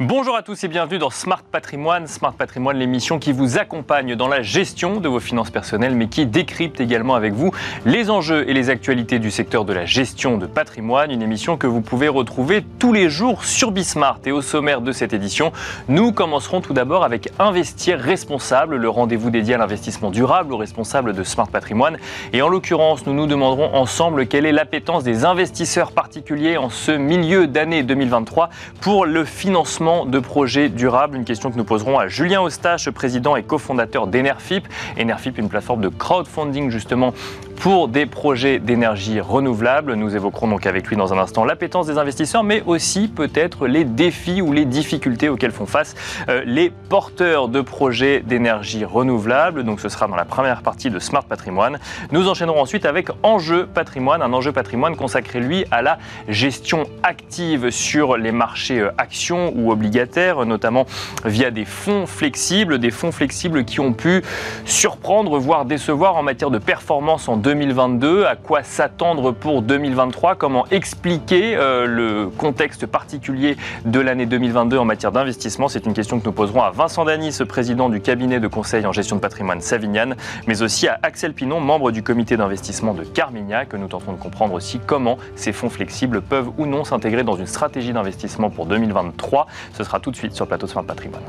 Bonjour à tous et bienvenue dans Smart Patrimoine. Smart Patrimoine, l'émission qui vous accompagne dans la gestion de vos finances personnelles, mais qui décrypte également avec vous les enjeux et les actualités du secteur de la gestion de patrimoine. Une émission que vous pouvez retrouver tous les jours sur Bismart. Et au sommaire de cette édition, nous commencerons tout d'abord avec Investir responsable, le rendez-vous dédié à l'investissement durable aux responsables de Smart Patrimoine. Et en l'occurrence, nous nous demanderons ensemble quelle est l'appétence des investisseurs particuliers en ce milieu d'année 2023 pour le financement de projets durables. Une question que nous poserons à Julien Ostache, président et cofondateur d'Enerfip. Enerfip, une plateforme de crowdfunding justement pour des projets d'énergie renouvelable. Nous évoquerons donc avec lui dans un instant l'appétence des investisseurs, mais aussi peut-être les défis ou les difficultés auxquels font face euh, les porteurs de projets d'énergie renouvelable. Donc ce sera dans la première partie de Smart Patrimoine. Nous enchaînerons ensuite avec Enjeu Patrimoine, un enjeu patrimoine consacré lui à la gestion active sur les marchés euh, actions ou obligataires, notamment via des fonds flexibles, des fonds flexibles qui ont pu surprendre, voire décevoir en matière de performance en 2022, à quoi s'attendre pour 2023, comment expliquer euh, le contexte particulier de l'année 2022 en matière d'investissement? C'est une question que nous poserons à Vincent Danis, président du cabinet de conseil en gestion de patrimoine Savignan, mais aussi à Axel Pinon, membre du comité d'investissement de Carmignac, que nous tentons de comprendre aussi comment ces fonds flexibles peuvent ou non s'intégrer dans une stratégie d'investissement pour 2023. Ce sera tout de suite sur le plateau de Smart Patrimoine.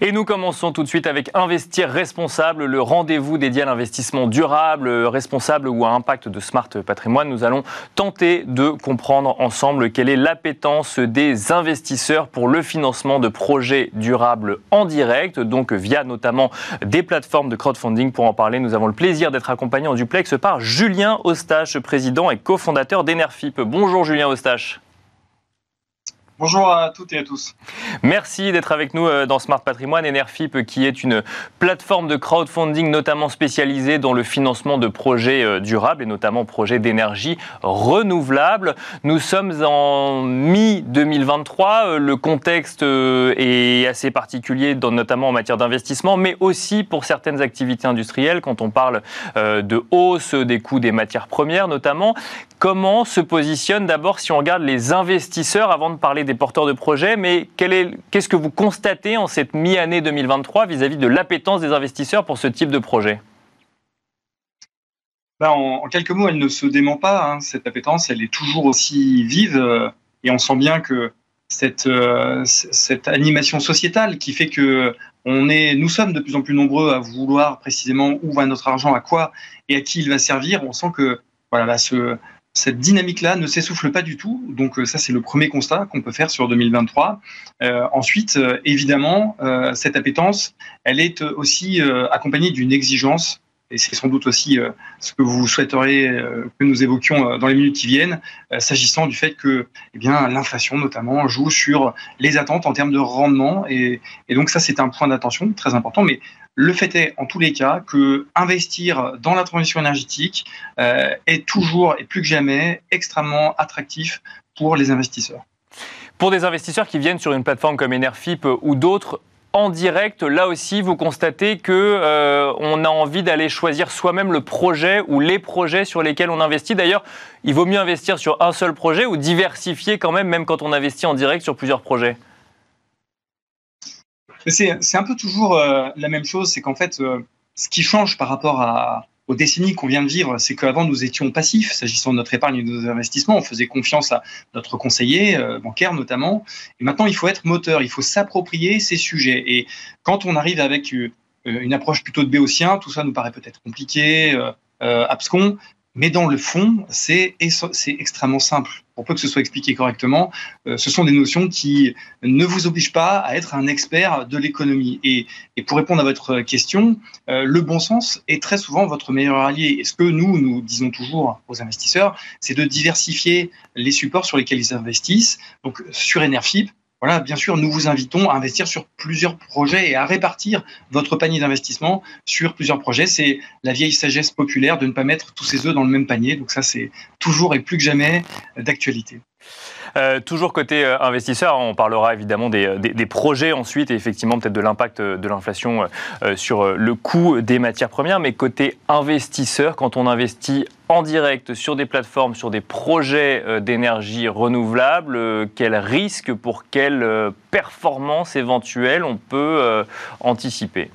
Et nous commençons tout de suite avec Investir responsable, le rendez-vous dédié à l'investissement durable, responsable ou à impact de Smart Patrimoine. Nous allons tenter de comprendre ensemble quelle est l'appétence des investisseurs pour le financement de projets durables en direct, donc via notamment des plateformes de crowdfunding. Pour en parler, nous avons le plaisir d'être accompagnés en duplex par Julien Ostache, président et cofondateur d'Enerfip. Bonjour Julien Ostache. Bonjour à toutes et à tous. Merci d'être avec nous euh, dans Smart Patrimoine. Enerfip, qui est une plateforme de crowdfunding notamment spécialisée dans le financement de projets euh, durables et notamment projets d'énergie renouvelable. Nous sommes en mi-2023. Euh, le contexte est assez particulier, notamment en matière d'investissement, mais aussi pour certaines activités industrielles, quand on parle de hausse des coûts des matières premières notamment. Comment se positionne d'abord, si on regarde les investisseurs, avant de parler des porteurs de projets, mais qu'est-ce que vous constatez en cette mi-année 2023 vis-à-vis de l'appétence des investisseurs pour ce type de projet? Ben, en, quelques mots, elle ne se dément pas. Hein. Cette appétence, elle est toujours aussi vive euh, et on sent bien que cette, euh, cette animation sociétale qui fait que on est, nous sommes de plus en plus nombreux à vouloir précisément où va notre argent, à quoi et à qui il va servir. On sent que voilà, ce, cette dynamique-là ne s'essouffle pas du tout. Donc euh, ça, c'est le premier constat qu'on peut faire sur 2023. Euh, ensuite, euh, évidemment, euh, cette appétence, elle est aussi accompagnée d'une exigence. Et c'est sans doute aussi ce que vous souhaiteriez que nous évoquions dans les minutes qui viennent, s'agissant du fait que eh l'inflation, notamment, joue sur les attentes en termes de rendement. Et, donc ça, c'est un point d'attention très important. Mais le fait est, en tous les cas, que investir dans la transition énergétique euh, est toujours et plus que jamais extrêmement attractif pour les investisseurs. Pour des investisseurs qui viennent sur une plateforme comme Enerfip ou d'autres, en direct, là aussi, vous constatez que euh, on a envie d'aller choisir soi-même le projet ou les projets sur lesquels on investit. D'ailleurs, il vaut mieux investir sur un seul projet ou diversifier quand même, même quand on investit en direct sur plusieurs projets? C'est un peu toujours euh, la même chose, c'est qu'en fait, euh, ce qui change par rapport à, aux décennies qu'on vient de vivre, c'est qu'avant nous étions passifs s'agissant de notre épargne et de nos investissements, on faisait confiance à notre conseiller euh, bancaire notamment, et maintenant il faut être moteur, il faut s'approprier ces sujets. Et quand on arrive avec une approche plutôt de béotien, tout ça nous paraît peut-être compliqué, abscon, mais dans le fond, c'est extrêmement simple. Pour peu que ce soit expliqué correctement, euh, ce sont des notions qui ne vous obligent pas à être un expert de l'économie. Et, pour répondre à votre question, euh, le bon sens est très souvent votre meilleur allié. Et ce que nous, nous disons toujours aux investisseurs, c'est de diversifier les supports sur lesquels ils investissent. Donc sur Enerfip, voilà, bien sûr, nous vous invitons à investir sur plusieurs projets et à répartir votre panier d'investissement sur plusieurs projets. C'est la vieille sagesse populaire de ne pas mettre tous ses œufs dans le même panier. Donc ça, c'est toujours et plus que jamais d'actualité. Euh, toujours côté euh, investisseur, on parlera évidemment des, des, projets ensuite et effectivement peut-être de l'impact de l'inflation euh, sur le coût des matières premières. Mais côté investisseur, quand on investit en direct sur des plateformes, sur des projets d'énergie renouvelable, quel risque pour quelle performance éventuelle on peut anticiper?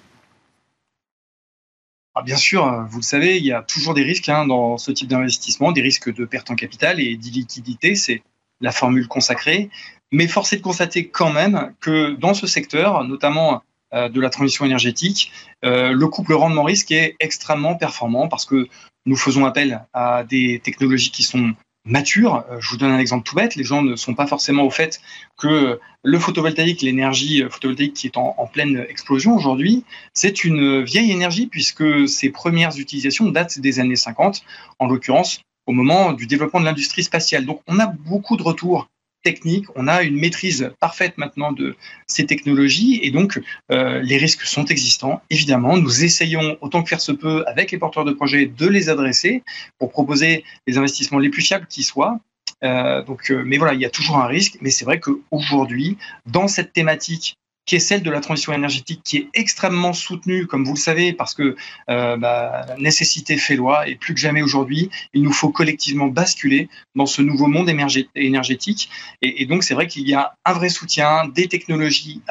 Ah, bien sûr, vous le savez, il y a toujours des risques hein, dans ce type d'investissement, des risques de perte en capital et d'illiquidité. C'est la formule consacrée. Mais force est de constater quand même que dans ce secteur, notamment euh, de la transition énergétique, euh, le couple rendement-risque est extrêmement performant parce que nous faisons appel à des technologies qui sont matures. Euh, je vous donne un exemple tout bête. Les gens ne sont pas forcément au fait que le photovoltaïque, l'énergie photovoltaïque qui est en, en pleine explosion aujourd'hui, c'est une vieille énergie puisque ses premières utilisations datent des années 50, en l'occurrence au moment du développement de l'industrie spatiale. Donc on a beaucoup de retours techniques, on a une maîtrise parfaite maintenant de ces technologies et donc euh, les risques sont existants. Évidemment, nous essayons autant que faire se peut avec les porteurs de projets de les adresser pour proposer les investissements les plus fiables qui soient. Euh, donc, euh, mais voilà, il y a toujours un risque. Mais c'est vrai qu'aujourd'hui, dans cette thématique qui est celle de la transition énergétique, qui est extrêmement soutenue, comme vous le savez, parce que euh, bah, la nécessité fait loi, et plus que jamais aujourd'hui, il nous faut collectivement basculer dans ce nouveau monde énergétique. Et, donc, c'est vrai qu'il y a un vrai soutien, des technologies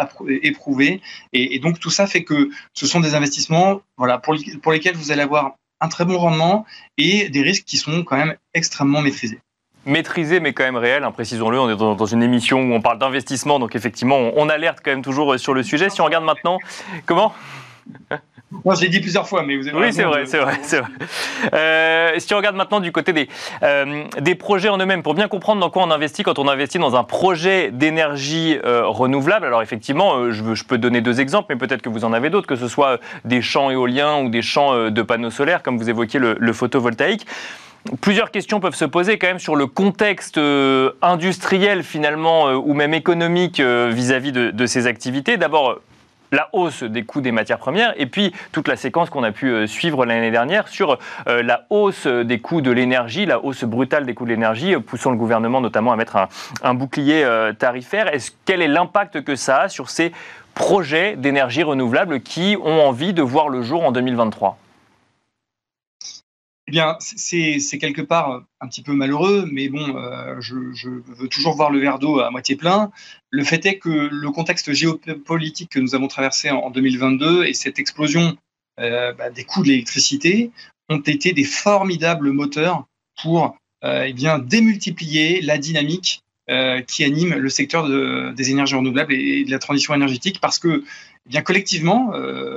éprouvées, et, donc tout ça fait que ce sont des investissements pour lesquels vous allez avoir un très bon rendement et des risques qui sont quand même extrêmement maîtrisés maîtrisé mais quand même réel, hein, précisons-le. On est dans, une émission où on parle d'investissement, donc effectivement, on, alerte quand même toujours euh, sur le sujet. Si on regarde maintenant, comment? Moi, je l'ai dit plusieurs fois, mais vous avez Oui, c'est vrai, c'est vrai, c'est vrai. Euh, si on regarde maintenant du côté des, euh, des projets en eux-mêmes, pour bien comprendre dans quoi on investit quand on investit dans un projet d'énergie renouvelable, alors effectivement, je, je, peux donner deux exemples, mais peut-être que vous en avez d'autres, que ce soit des champs éoliens ou des champs de panneaux solaires, comme vous évoquiez le, le photovoltaïque. Plusieurs questions peuvent se poser quand même sur le contexte euh, industriel finalement euh, ou même économique euh, vis-à-vis de, ces activités. D'abord, la hausse des coûts des matières premières et puis toute la séquence qu'on a pu suivre l'année dernière sur la hausse des coûts de l'énergie, la hausse brutale des coûts de l'énergie, poussant le gouvernement notamment à mettre un, bouclier tarifaire. Quel est l'impact que ça a sur ces projets d'énergie renouvelable qui ont envie de voir le jour en 2023 eh bien, c'est quelque part un petit peu malheureux, mais bon, euh, je, veux toujours voir le verre d'eau à moitié plein. Le fait est que le contexte géopolitique que nous avons traversé en 2022 et cette explosion euh, bah, des coûts de l'électricité ont été des formidables moteurs pour euh, eh bien, démultiplier la dynamique qui anime le secteur des énergies renouvelables et, de la transition énergétique parce que eh bien collectivement,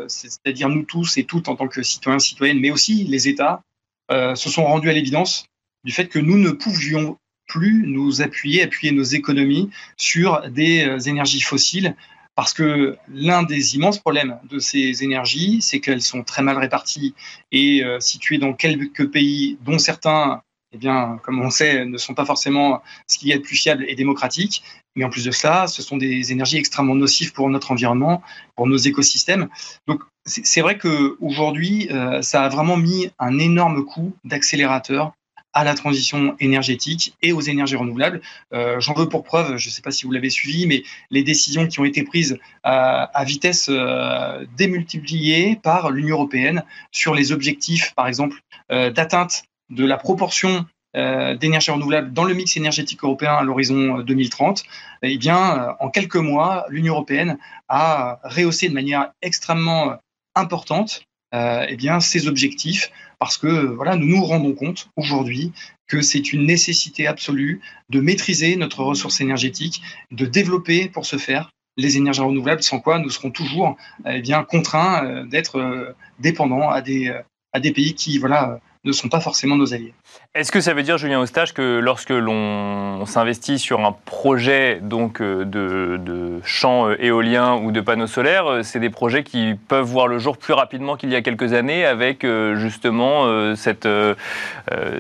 c'est-à-dire nous tous et toutes en tant que citoyens, citoyennes, mais aussi les États, euh, se sont rendus à l'évidence du fait que nous ne pouvions plus nous appuyer, appuyer nos économies sur des euh, énergies fossiles parce que l'un des immenses problèmes de ces énergies, c'est qu'elles sont très mal réparties et euh, situées dans quelques pays, dont certains, eh bien, comme on sait, ne sont pas forcément ce qu'il y a de plus fiable et démocratique. Mais en plus de cela, ce sont des énergies extrêmement nocives pour notre environnement, pour nos écosystèmes. Donc, c'est vrai qu'aujourd'hui, euh, ça a vraiment mis un énorme coup d'accélérateur à la transition énergétique et aux énergies renouvelables. Euh, j'en veux pour preuve, je ne sais pas si vous l'avez suivi, mais les décisions qui ont été prises à, vitesse euh, démultipliée par l'Union européenne sur les objectifs, par exemple, d'atteinte de la proportion d'énergie renouvelable dans le mix énergétique européen à l'horizon 2030, euh, eh bien, en quelques mois, l'Union européenne a rehaussé de manière extrêmement importante eh bien, ses objectifs parce que voilà, nous nous rendons compte aujourd'hui que c'est une nécessité absolue de maîtriser notre ressource énergétique, de développer pour ce faire les énergies renouvelables, sans quoi nous serons toujours eh contraints d'être dépendants à des, à des pays qui voilà, ne sont pas forcément nos alliés. Est-ce que ça veut dire, Julien Eustache, que lorsque l'on s'investit sur un projet donc, euh, de, de champs euh, éoliens ou de panneaux solaires, euh, c'est des projets qui peuvent voir le jour plus rapidement qu'il y a quelques années avec justement cette,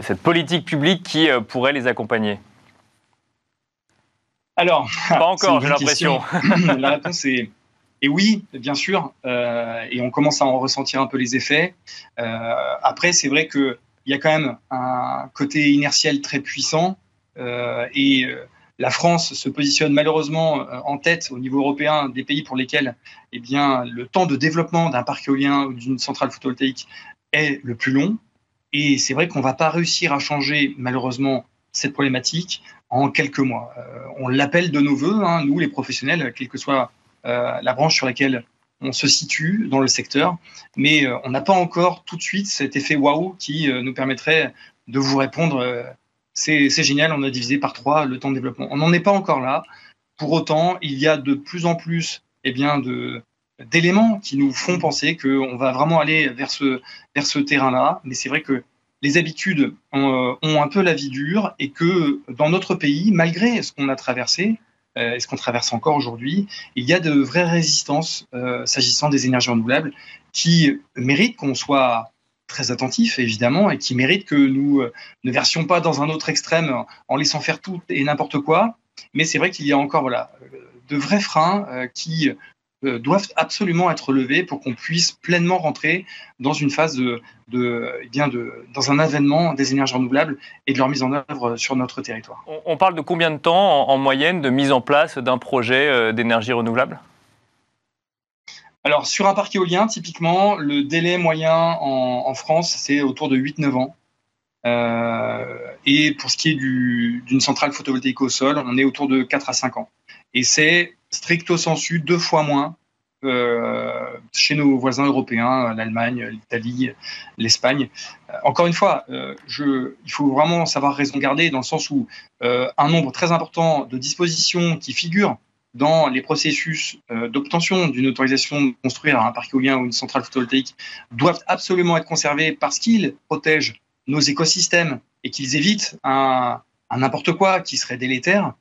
cette politique publique qui pourrait les accompagner? Alors, pas encore, j'ai l'impression. La réponse est et oui, bien sûr, euh, et on commence à en ressentir un peu les effets. Euh, après, c'est vrai qu'il y a quand même un côté inertiel très puissant et la France se positionne malheureusement en tête au niveau européen des pays pour lesquels eh bien, le temps de développement d'un parc éolien ou d'une centrale photovoltaïque est le plus long. Et c'est vrai qu'on ne va pas réussir à changer malheureusement cette problématique en quelques mois. on l'appelle de nos voeux, hein, nous les professionnels, quelle que soit la branche sur laquelle on se situe dans le secteur, mais euh, on n'a pas encore tout de suite cet effet waouh qui euh, nous permettrait de vous répondre euh, c'est génial, on a divisé par trois le temps de développement. On n'en est pas encore là. Pour autant, il y a de plus en plus eh bien, d'éléments qui nous font penser qu'on va vraiment aller vers ce, vers ce terrain-là. Mais c'est vrai que les habitudes ont, un peu la vie dure et que dans notre pays, malgré ce qu'on a traversé, euh, et ce qu'on traverse encore aujourd'hui, il y a de vraies résistances euh, s'agissant des énergies renouvelables qui méritent qu'on soit très attentif évidemment et qui méritent que nous euh, ne versions pas dans un autre extrême en laissant faire tout et n'importe quoi. Mais c'est vrai qu'il y a encore voilà, de vrais freins qui euh, doivent absolument être levés pour qu'on puisse pleinement rentrer dans une phase de, de, eh bien de, dans un avènement des énergies renouvelables et de leur mise en œuvre sur notre territoire. On parle de combien de temps en, moyenne de mise en place d'un projet euh, d'énergie renouvelable? Alors, sur un parc éolien, typiquement, le délai moyen en, France, c'est autour de 8-9 ans. Euh, et pour ce qui est d'une centrale photovoltaïque au sol, on est autour de 4 à 5 ans. Et c'est stricto sensu deux fois moins euh, chez nos voisins européens, l'Allemagne, l'Italie, l'Espagne. Euh, encore une fois, euh, il faut vraiment savoir raison garder dans le sens où un nombre très important de dispositions qui figurent dans les processus d'obtention d'une autorisation de construire un parc éolien ou une centrale photovoltaïque doivent absolument être conservées parce qu'ils protègent nos écosystèmes et qu'ils évitent un n'importe quoi qui serait délétère.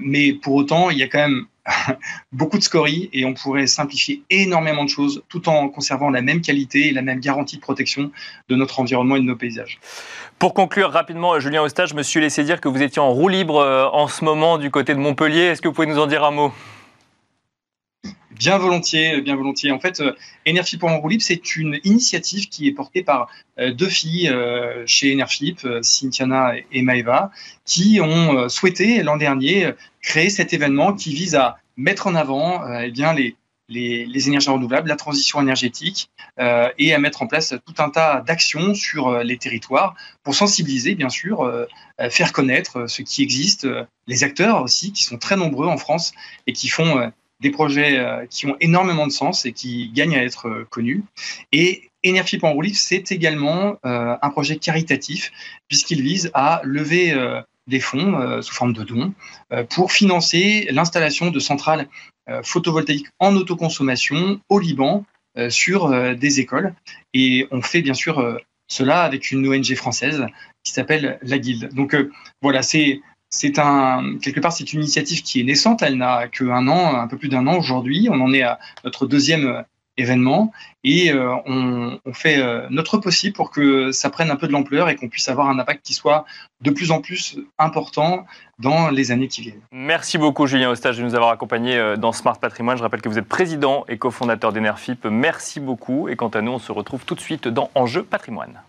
Mais pour autant, il y a quand même beaucoup de scories et on pourrait simplifier énormément de choses tout en conservant la même qualité et la même garantie de protection de notre environnement et de nos paysages. Pour conclure rapidement, Julien Ostage, je me suis laissé dire que vous étiez en roue libre euh, en ce moment du côté de Montpellier. Est-ce que vous pouvez nous en dire un mot? Bien volontiers, bien volontiers. En fait, Enerfip pour en c'est une initiative qui est portée par euh, deux filles euh, chez Enerfip, euh, Cynthiana et Maeva, qui ont souhaité l'an dernier créer cet événement qui vise à mettre en avant eh bien, les, énergies renouvelables, la transition énergétique et à mettre en place tout un tas d'actions sur les territoires pour sensibiliser, bien sûr, faire connaître ce qui existe, les acteurs aussi, qui sont très nombreux en France et qui font des projets euh, qui ont énormément de sens et qui gagnent à être euh, connus. Et Energy en roue c'est également euh, un projet caritatif puisqu'il vise à lever des fonds sous forme de dons pour financer l'installation de centrales photovoltaïques en autoconsommation au Liban sur des écoles. Et on fait bien sûr cela avec une ONG française qui s'appelle La Guilde. Donc voilà, c'est c'est un quelque part une initiative qui est naissante. Elle n'a qu'un an, un peu plus d'un an aujourd'hui. On en est à notre deuxième euh, événement et euh, on, fait euh, notre possible pour que ça prenne un peu de l'ampleur et qu'on puisse avoir un impact qui soit de plus en plus important dans les années qui viennent. Merci beaucoup Julien Ostage de nous avoir accompagnés dans Smart Patrimoine. Je rappelle que vous êtes président et cofondateur d'Enerfip. Merci beaucoup et quant à nous, on se retrouve tout de suite dans Enjeu Patrimoine.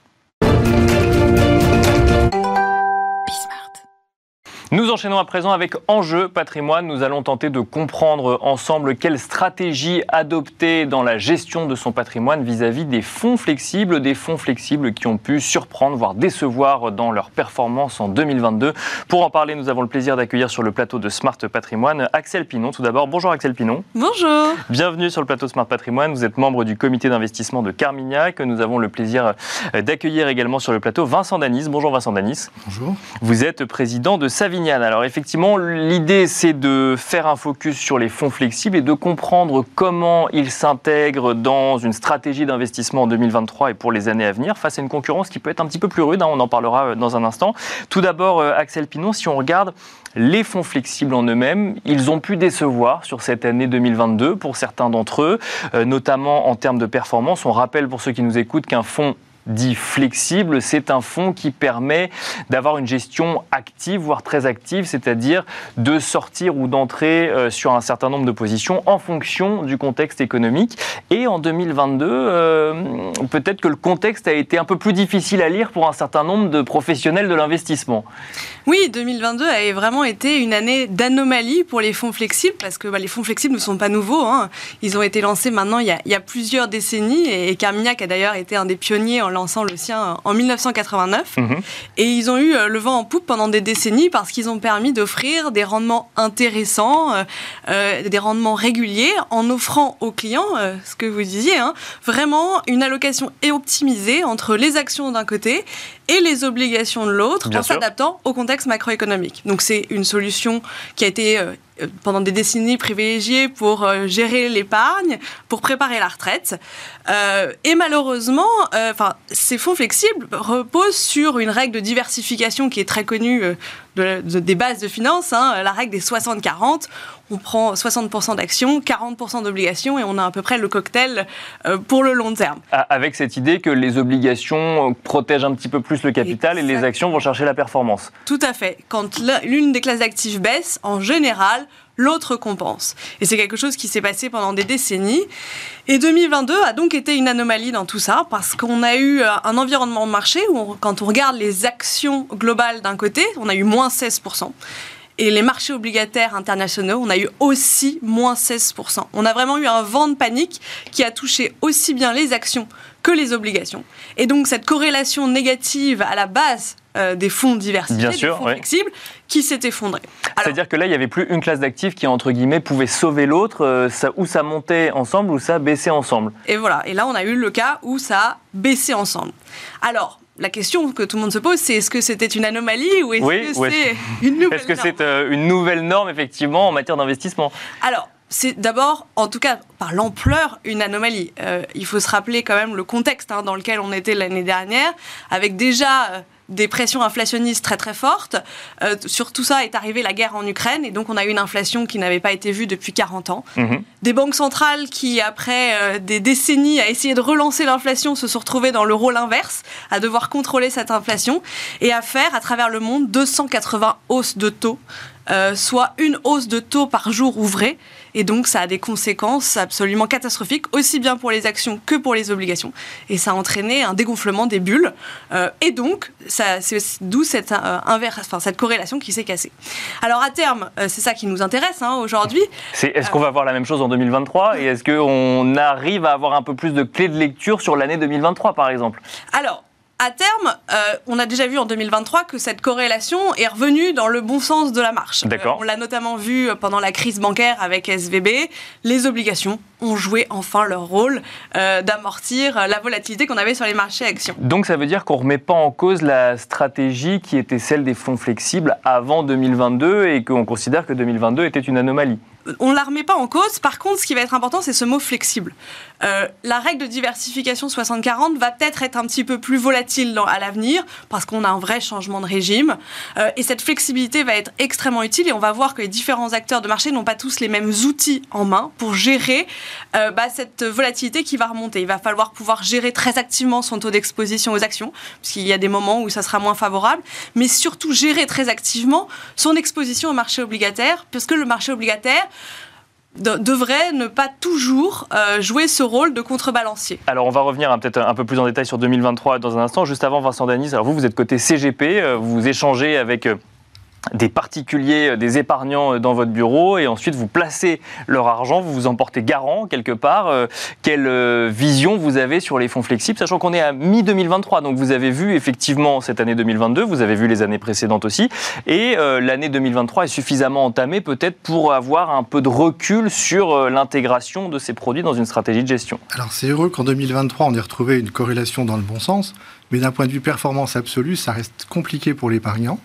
Nous enchaînons à présent avec Enjeu patrimoine. Nous allons tenter de comprendre ensemble quelle stratégie adopter dans la gestion de son patrimoine vis-à-vis des fonds flexibles, des fonds flexibles qui ont pu surprendre, voire décevoir dans leur performance en 2022. Pour en parler, nous avons le plaisir d'accueillir sur le plateau de Smart Patrimoine Axel Pinon. Tout d'abord, bonjour Axel Pinon. Bonjour. Bienvenue sur le plateau Smart Patrimoine. Vous êtes membre du comité d'investissement de Carmignac. Nous avons le plaisir d'accueillir également sur le plateau Vincent Danis. Bonjour Vincent Danis. Bonjour. Vous êtes président de Alors effectivement, l'idée c'est de faire un focus sur les fonds flexibles et de comprendre comment ils s'intègrent dans une stratégie d'investissement en 2023 et pour les années à venir face à une concurrence qui peut être un petit peu plus rude, hein, on en parlera euh, dans un instant. Tout d'abord, euh, Axel Pinon, si on regarde les fonds flexibles en eux-mêmes, ils ont pu décevoir sur cette année 2022 pour certains d'entre eux, euh, notamment en termes de performance. On rappelle pour ceux qui nous écoutent qu'un fonds dit flexible. C'est un fonds qui permet d'avoir une gestion active, voire très active, c'est-à-dire de sortir ou d'entrer euh, sur un certain nombre de positions en fonction du contexte économique. Et en 2022, euh, peut-être que le contexte a été un peu plus difficile à lire pour un certain nombre de professionnels de l'investissement. Oui, 2022 a vraiment été une année d'anomalie pour les fonds flexibles, parce que bah, les fonds flexibles ne sont pas nouveaux. Hein. Ils ont été lancés maintenant il y a, plusieurs décennies, et Carmignac a d'ailleurs été un des pionniers en lançant le sien en 1989. Mhm. Et ils ont eu euh, le vent en poupe pendant des décennies parce qu'ils ont permis d'offrir des rendements intéressants, euh, euh, des rendements réguliers, en offrant aux clients, ce que vous disiez, hein, vraiment une allocation optimisée entre les actions d'un côté et les obligations de l'autre en s'adaptant au contexte macroéconomique. Donc c'est une solution qui a été euh, euh, pendant des décennies privilégiée pour euh, gérer l'épargne, pour préparer la retraite. et malheureusement, enfin, ces fonds flexibles reposent sur une règle de diversification qui est très connue des bases de finances, hein, la règle des 60-40 on prend 60% d'actions, 40% d'obligations et on a à peu près le cocktail euh, pour le long terme. Avec cette idée que les obligations protègent un petit peu plus le capital et les actions vont chercher la performance. Tout à fait. Quand l'une des classes d'actifs baisse, en général, l'autre compense. Et c'est quelque chose qui s'est passé pendant des décennies. Et 2022 a donc été une anomalie dans tout ça, parce qu'on a eu euh, un environnement de marché où, quand on regarde les actions globales d'un côté, on a eu moins 16%. Et les marchés obligataires internationaux, on a eu aussi moins 16%. On a vraiment eu un vent de panique qui a touché aussi bien les actions que les obligations. Et donc cette corrélation négative à la base euh, des fonds diversifiés, des fonds flexibles, qui s'est effondrée. C'est-à-dire que là, il n'y avait plus une classe d'actifs qui, entre guillemets, pouvait sauver l'autre, euh, ou ça montait ensemble, ou ça baissait ensemble. Et voilà, et là, on a eu le cas où ça a baissé ensemble. Alors, la question que tout le monde se pose, c'est est-ce que c'était une anomalie ou est-ce que c'est une nouvelle Est-ce que c'est euh, une nouvelle norme, effectivement, en matière d'investissement? Alors, c'est d'abord, en tout cas par l'ampleur, une anomalie. Euh, il faut se rappeler quand même le contexte hein, dans lequel on était l'année dernière, avec déjà euh, des pressions inflationnistes très très fortes. Euh, sur tout ça est arrivée la guerre en Ukraine et donc on a eu une inflation qui n'avait pas été vue depuis 40 ans. Mhm. Des banques centrales qui, après euh, des décennies à essayer de relancer l'inflation, se sont retrouvées dans le rôle inverse, à devoir contrôler cette inflation et à faire à travers le monde 280 hausses de taux, euh, soit une hausse de taux par jour ouvré. Et donc, ça a des conséquences absolument catastrophiques, aussi bien pour les actions que pour les obligations. Et ça a entraîné un dégonflement des bulles. Euh, et donc, c'est d'où cette, euh, enfin, cette corrélation qui s'est cassée. Alors, à terme, c'est ça qui nous intéresse hein, aujourd'hui. Est-ce qu'on va voir la même chose en 2023 Et est-ce qu'on arrive à avoir un peu plus de clés de lecture sur l'année 2023, par exemple? Alors, à terme, euh, on a déjà vu en 2023 que cette corrélation est revenue dans le bon sens de la marche. Euh, on l'a notamment vu pendant la crise bancaire avec SVB. Les obligations ont joué enfin leur rôle euh, d'amortir la volatilité qu'on avait sur les marchés actions. Donc ça veut dire qu'on ne remet pas en cause la stratégie qui était celle des fonds flexibles avant 2022 et qu'on considère que 2022 était une anomalie on ne la remet pas en cause. Par contre, ce qui va être important, c'est ce mot flexible. Euh, la règle de diversification 60-40 va peut-être être un petit peu plus volatile à l'avenir parce qu'on a un vrai changement de régime. Euh, et cette flexibilité va être extrêmement utile et on va voir que les différents acteurs de marché n'ont pas tous les mêmes outils en main pour gérer euh, bah, cette volatilité qui va remonter. Il va falloir pouvoir gérer très activement son taux d'exposition aux actions, puisqu'il y a des moments où ça sera moins favorable, mais surtout gérer très activement son exposition au marché obligataire, puisque le marché obligataire devrait ne pas toujours euh, jouer ce rôle de contrebalancier. Alors on va revenir hein, peut-être un peu plus en détail sur 2023 dans un instant. Juste avant, Vincent Danis, vous, vous êtes côté CGP, euh, vous échangez avec... Des particuliers, euh, des épargnants euh, dans votre bureau et ensuite vous placez leur argent, vous vous en portez garant quelque part. Euh, quelle vision vous avez sur les fonds flexibles, sachant qu'on est à mi-2023, donc vous avez vu effectivement cette année 2022, vous avez vu les années précédentes aussi, et l'année 2023 est suffisamment entamée peut-être pour avoir un peu de recul sur l'intégration de ces produits dans une stratégie de gestion. Alors c'est heureux qu'en 2023 on ait retrouvé une corrélation dans le bon sens, mais d'un point de vue performance absolue, ça reste compliqué pour l'épargnant.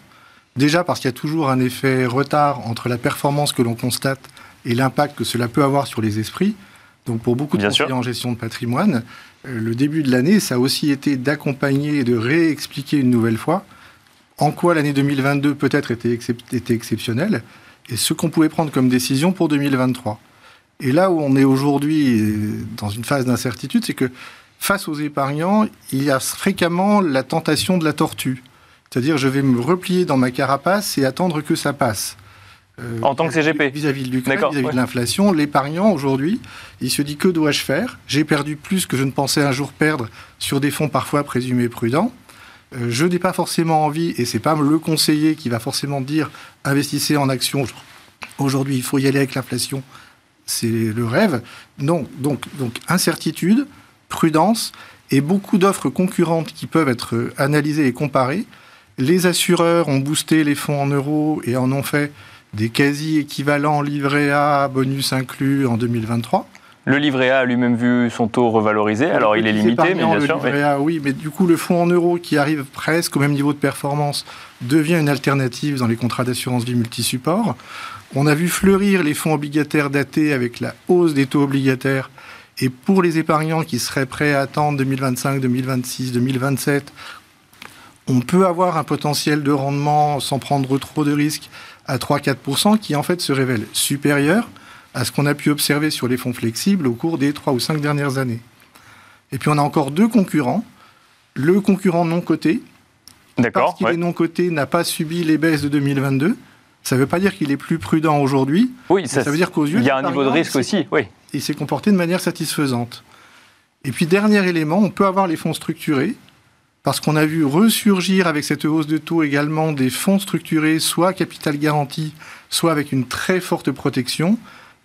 Déjà parce qu'il y a toujours un effet retard entre la performance que l'on constate et l'impact que cela peut avoir sur les esprits. Donc pour beaucoup de conseillers en gestion de patrimoine, euh, le début de l'année, ça a aussi été d'accompagner et de réexpliquer une nouvelle fois en quoi l'année 2022 peut-être était, était exceptionnelle et ce qu'on pouvait prendre comme décision pour 2023. Et là où on est aujourd'hui dans une phase d'incertitude, c'est que face aux épargnants, il y a fréquemment la tentation de la tortue. C'est-à-dire, je vais me replier dans ma carapace et attendre que ça passe. Euh, en tant que CGP Vis-à-vis de l'Ukraine, vis-à-vis de l'inflation, l'épargnant aujourd'hui, il se dit que dois-je faire? J'ai perdu plus que je ne pensais un jour perdre sur des fonds parfois présumés prudents. Euh, je n'ai pas forcément envie, et c'est pas le conseiller qui va forcément dire investissez en actions. Aujourd'hui, il faut y aller avec l'inflation. C'est le rêve. Non, donc, donc incertitude, prudence et beaucoup d'offres concurrentes qui peuvent être analysées et comparées. Les assureurs ont boosté les fonds en euros et en ont fait des quasi-équivalents livret A, bonus inclus en 2023. Le livret A a lui-même vu son taux revalorisé, alors il est limité, mais bien sûr. Livret A, oui, mais du coup, le fonds en euros qui arrive presque au même niveau de performance devient une alternative dans les contrats d'assurance vie multi-support. On a vu fleurir les fonds obligataires datés avec la hausse des taux obligataires. Et pour les épargnants qui seraient prêts à attendre 2025, 2026, 2027, on peut avoir un potentiel de rendement sans prendre trop de risques à 3-4% qui en fait se révèle supérieur à ce qu'on a pu observer sur les fonds flexibles au cours des 3 ou 5 dernières années. Et puis on a encore deux concurrents. Le concurrent non coté, parce qu'il est non coté, n'a pas subi les baisses de 2022. Ça ne veut pas dire qu'il est plus prudent aujourd'hui. Oui, ça, veut dire qu'aux yeux. Il y a un niveau de risque aussi, oui. Il s'est comporté de manière satisfaisante. Et puis, dernier élément, on peut avoir les fonds structurés parce qu'on a vu ressurgir avec cette hausse de taux également des fonds structurés, soit capital garanti, soit avec une très forte protection,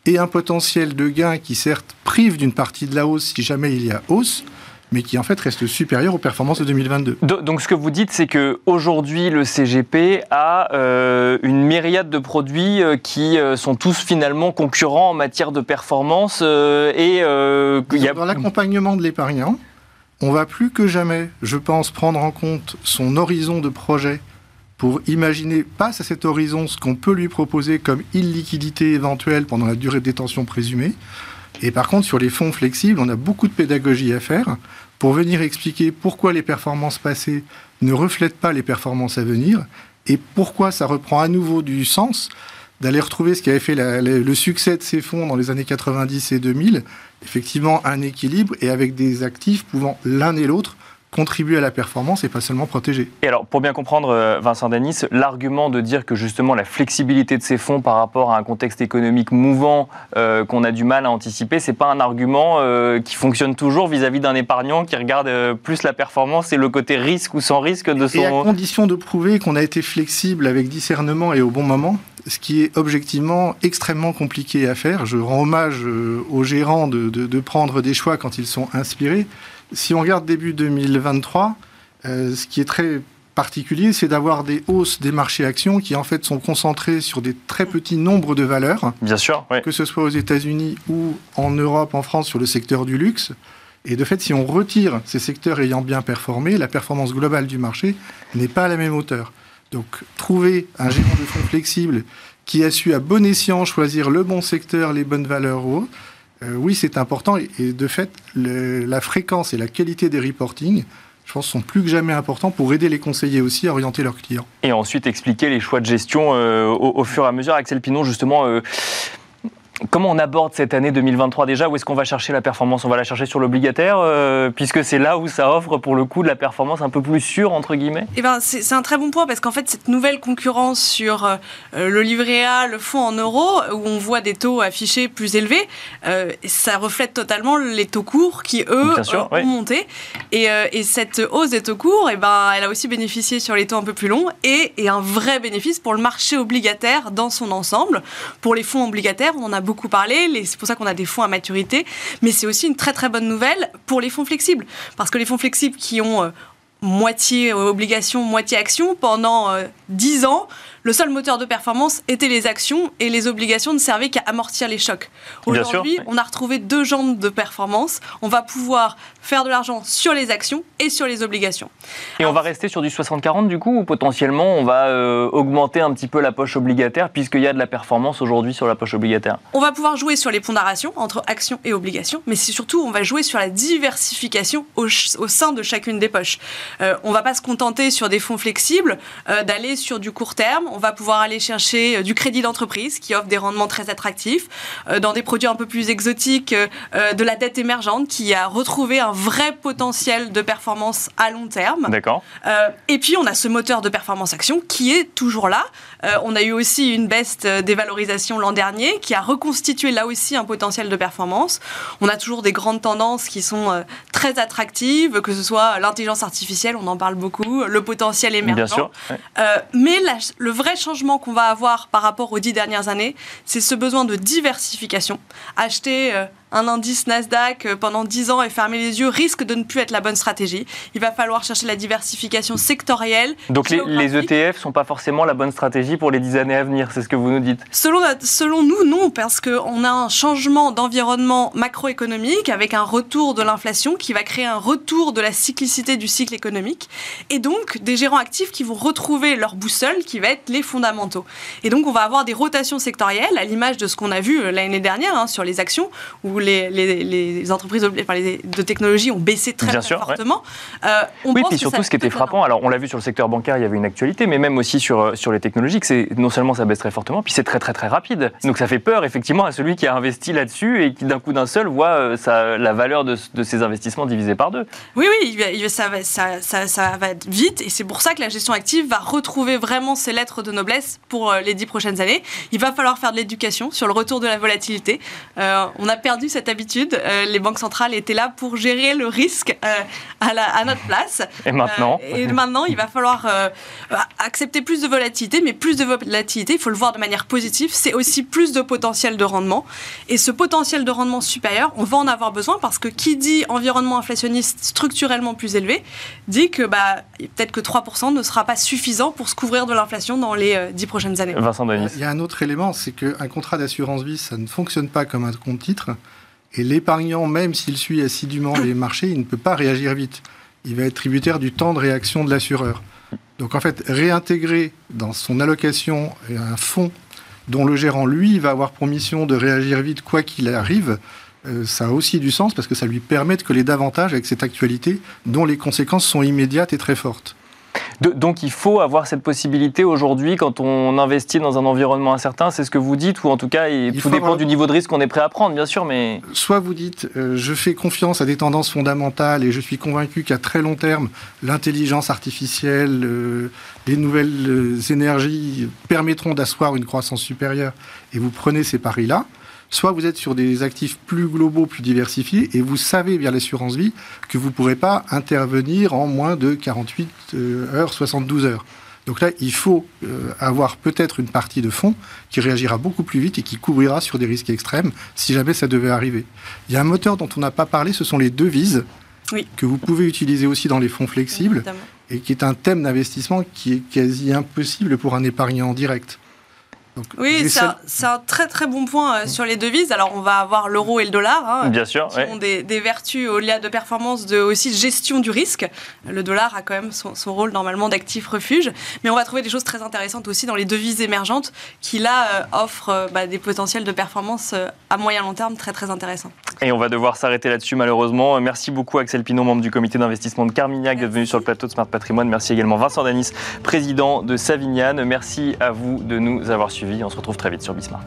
et un potentiel de gain qui certes prive d'une partie de la hausse si jamais il y a hausse, mais qui en fait reste supérieur aux performances de 2022. Donc ce que vous dites, c'est que aujourd'hui le CGP a euh, une myriade de produits euh, qui euh, sont tous finalement concurrents en matière de performance et il y a... dans l'accompagnement de l'épargnant, on va plus que jamais, je pense, prendre en compte son horizon de projet pour imaginer, passe à cet horizon, ce qu'on peut lui proposer comme illiquidité éventuelle pendant la durée de détention présumée. Et par contre, sur les fonds flexibles, on a beaucoup de pédagogie à faire pour venir expliquer pourquoi les performances passées ne reflètent pas les performances à venir et pourquoi ça reprend à nouveau du sens d'aller retrouver ce qui avait fait le succès de ces fonds dans les années 90 et 2000, effectivement un équilibre et avec des actifs pouvant l'un et l'autre contribuer à la performance et pas seulement protéger. Et alors, pour bien comprendre, euh, Vincent Danis, l'argument de dire que justement la flexibilité de ces fonds par rapport à un contexte économique mouvant euh, qu'on a du mal à anticiper, c'est pas un argument euh, qui fonctionne toujours vis-à-vis d'un épargnant qui regarde plus la performance et le côté risque ou sans risque de son... Et à condition de prouver qu'on a été flexible avec discernement et au bon moment, ce qui est objectivement extrêmement compliqué à faire. Je rends hommage aux gérants de, de prendre des choix quand ils sont inspirés. Si on regarde début 2023, euh, ce qui est très particulier, c'est d'avoir des hausses des marchés actions qui en fait sont concentrés sur des très petits nombres de valeurs. Bien sûr, que ce soit aux États-Unis ou en Europe, en France, sur le secteur du luxe. Et de fait, si on retire ces secteurs ayant bien performé, la performance globale du marché n'est pas à la même hauteur. Donc, trouver un gérant de fonds flexible qui a su à bon escient choisir le bon secteur, les bonnes valeurs ou euh, oui, c'est important. Et, de fait, la fréquence et la qualité des reporting, je pense, sont plus que jamais importants pour aider les conseillers aussi à orienter leurs clients. Et ensuite, expliquer les choix de gestion euh, au, fur et à mesure. Axel Pinon, justement. Euh, Comment on aborde cette année 2023 déjà? Où est-ce qu'on va chercher la performance? On va la chercher sur l'obligataire, euh, puisque c'est là où ça offre pour le coup de la performance un peu plus sûre, entre guillemets? Eh ben, C'est un très bon point, parce qu'en fait, cette nouvelle concurrence sur euh, le livret A, le fonds en euros, où on voit des taux affichés plus élevés, euh, ça reflète totalement les taux courts qui, eux, ont monté. Et, et, cette hausse des taux courts, eh ben, elle a aussi bénéficié sur les taux un peu plus longs, et, et un vrai bénéfice pour le marché obligataire dans son ensemble. Pour les fonds obligataires, on en a beaucoup parlé, c'est pour ça qu'on a des fonds à maturité, mais c'est aussi une très très bonne nouvelle pour les fonds flexibles, parce que les fonds flexibles qui ont euh, moitié obligation, moitié action pendant 10 euh, ans, le seul moteur de performance était les actions et les obligations ne servaient qu'à amortir les chocs. Aujourd'hui, on a retrouvé deux jambes de performance. On va pouvoir faire de l'argent sur les actions et sur les obligations. Et on va rester sur du 60-40 du coup ou potentiellement on va euh, augmenter un petit peu la poche obligataire puisqu'il y a de la performance aujourd'hui sur la poche obligataire? On va pouvoir jouer sur les pondérations entre actions et obligations, mais c'est surtout on va jouer sur la diversification au, sein de chacune des poches. Euh, on va pas se contenter sur des fonds flexibles euh, d'aller sur du court terme on va pouvoir aller chercher du crédit d'entreprise qui offre des rendements très attractifs, dans des produits un peu plus exotiques, de la dette émergente qui a retrouvé un vrai potentiel de performance à long terme. D'accord. et puis on a ce moteur de performance action qui est toujours là. on a eu aussi une baisse des valorisations l'an dernier qui a reconstitué là aussi un potentiel de performance. On a toujours des grandes tendances qui sont très attractives, que ce soit l'intelligence artificielle, on en parle beaucoup, le potentiel émergent. Bien sûr. Euh, mais le vrai changement qu'on va avoir par rapport aux dix dernières années, c'est ce besoin de diversification. Acheter euh, un indice Nasdaq euh, pendant 10 ans et fermer les yeux risque de ne plus être la bonne stratégie. Il va falloir chercher la diversification sectorielle. Donc les, ETF ne sont pas forcément la bonne stratégie pour les 10 années à venir, c'est ce que vous nous dites Selon, selon nous, non, parce qu'on a un changement d'environnement macroéconomique avec un retour de l'inflation qui va créer un retour de la cyclicité du cycle économique et donc des gérants actifs qui vont retrouver leur boussole qui va être les fondamentaux. Et donc on va avoir des rotations sectorielles à l'image de ce qu'on a vu euh, l'année dernière hein, sur les actions où les, entreprises de technologie ont baissé très, fortement. Euh, oui, puis surtout, ce qui était frappant, alors on l'a vu sur le secteur bancaire, il y avait une actualité, mais même aussi sur, euh, sur les technologies, c'est non seulement ça baisse très fortement, puis c'est très très très rapide. Donc ça fait peur effectivement à celui qui a investi là-dessus et qui d'un coup d'un seul voit euh, la valeur de, ses investissements divisée par deux. Oui, oui, ça, va, ça, ça, va vite et c'est pour ça que la gestion active va retrouver vraiment ses lettres de noblesse pour les dix prochaines années. Il va falloir faire de l'éducation sur le retour de la volatilité. on a perdu cette habitude. Euh, les banques centrales étaient là pour gérer le risque euh, à, à, notre place. Et maintenant euh, Et maintenant, il va falloir accepter plus de volatilité, mais plus de volatilité, il faut le voir de manière positive, c'est aussi plus de potentiel de rendement. Et ce potentiel de rendement supérieur, on va en avoir besoin parce que qui dit environnement inflationniste structurellement plus élevé, dit que bah, peut-être que 3% ne sera pas suffisant pour se couvrir de l'inflation dans les 10 prochaines années. Vincent Denis. Il y a un autre élément, c'est qu'un contrat d'assurance vie, ça ne fonctionne pas comme un compte titre. Et l'épargnant, même s'il suit assidûment les marchés, il ne peut pas réagir vite. Il va être tributaire du temps de réaction de l'assureur. Donc en fait, réintégrer dans son allocation un fonds dont le gérant, lui, va avoir pour mission de réagir vite quoi qu'il arrive, euh, ça a aussi du sens parce que ça lui permet de coller davantage avec cette actualité dont les conséquences sont immédiates et très fortes donc il faut avoir cette possibilité aujourd'hui quand on investit dans un environnement incertain, c'est ce que vous dites, ou en tout cas, tout dépend du niveau de risque qu'on est prêt à prendre, bien sûr, mais... Soit vous dites, euh, je fais confiance à des tendances fondamentales et je suis convaincu qu'à très long terme, l'intelligence artificielle, euh, les nouvelles euh, énergies permettront d'asseoir une croissance supérieure, et vous prenez ces paris-là soit vous êtes sur des actifs plus globaux, plus diversifiés, et vous savez via l'assurance vie que vous ne pourrez pas intervenir en moins de 48 euh, heures, 72 heures. Donc là, il faut euh, avoir peut-être une partie de fonds qui réagira beaucoup plus vite et qui couvrira sur des risques extrêmes si jamais ça devait arriver. Il y a un moteur dont on n'a pas parlé, ce sont les devises, que vous pouvez utiliser aussi dans les fonds flexibles, et qui est un thème d'investissement qui est quasi impossible pour un épargnant direct oui, c'est un, très très bon point euh, sur les devises. Alors on va avoir l'euro et le dollar, hein, Bien sûr, qui ont des, vertus au-delà de performance, de aussi gestion du risque. Le dollar a quand même son, rôle normalement d'actif refuge, mais on va trouver des choses très intéressantes aussi dans les devises émergentes qui là euh, offrent euh, bah, des potentiels de performance à moyen long terme très très intéressants. Et on va devoir s'arrêter là-dessus malheureusement. Merci beaucoup Axel Pinot, membre du comité d'investissement de Carmignac, d'être venu sur le plateau de Smart Patrimoine. Merci également Vincent Danis, président de Savignane. Merci à vous de nous avoir suivis. On se retrouve très vite sur Bismart.